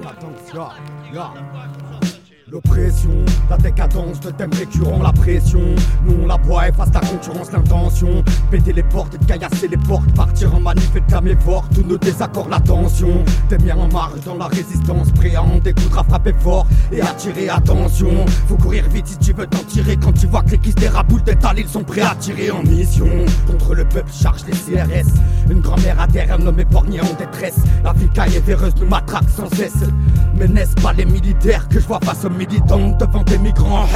感动了上 L'oppression, la décadence de thèmes récurrents, la pression. Nous on la boit, efface la concurrence, l'intention. Péter les portes et caillasser les portes. Partir en manif et de calmer fort tous nos désaccords, la tension. T'es bien en marge dans la résistance, prêt à en découdre, à frapper fort et attirer attention. Faut courir vite si tu veux t'en tirer. Quand tu vois que les kisses des raboules d'étal, ils sont prêts à tirer en mission. Contre le peuple, charge les CRS. Une grand-mère à terre, un homme en détresse. La vie caille véreuse nous matraque sans cesse. Mais n'est-ce pas les militaires que je vois face aux militants devant des migrants?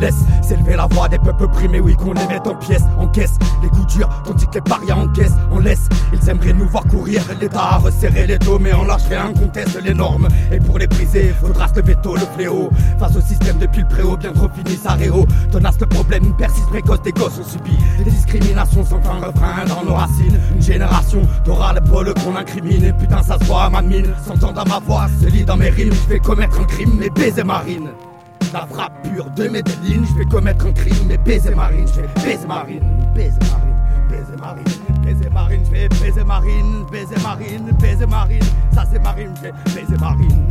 Laisse s'élever la voix des peuples primés, oui qu'on les mette en pièces, en caisse. Les coups durs, tandis que les parias en caisse, on laisse. Ils aimeraient nous voir courir, l'État a resserré les dos, mais on lâche rien, conteste les normes. Et pour les briser, faudra se tôt le fléau. Face au système depuis le préau, bien trop fini sa réo. Tenace problème persiste précoce, des gosses ont subi des discriminations sans fin refrain dans nos racines. Une génération d'aura le qu'on incrimine, et putain ça se voit à ma mine, s'entend à ma voix, se lit dans mes rimes, je vais commettre un crime, mais baiser marine. La frappe pure de Medellin, je vais commettre un crime, mais baiser marine, je vais baiser marine, baiser marine, baiser marine, baiser marine, je baiser marine, baiser marine, baiser marine, ça c'est marine, je vais baiser marine,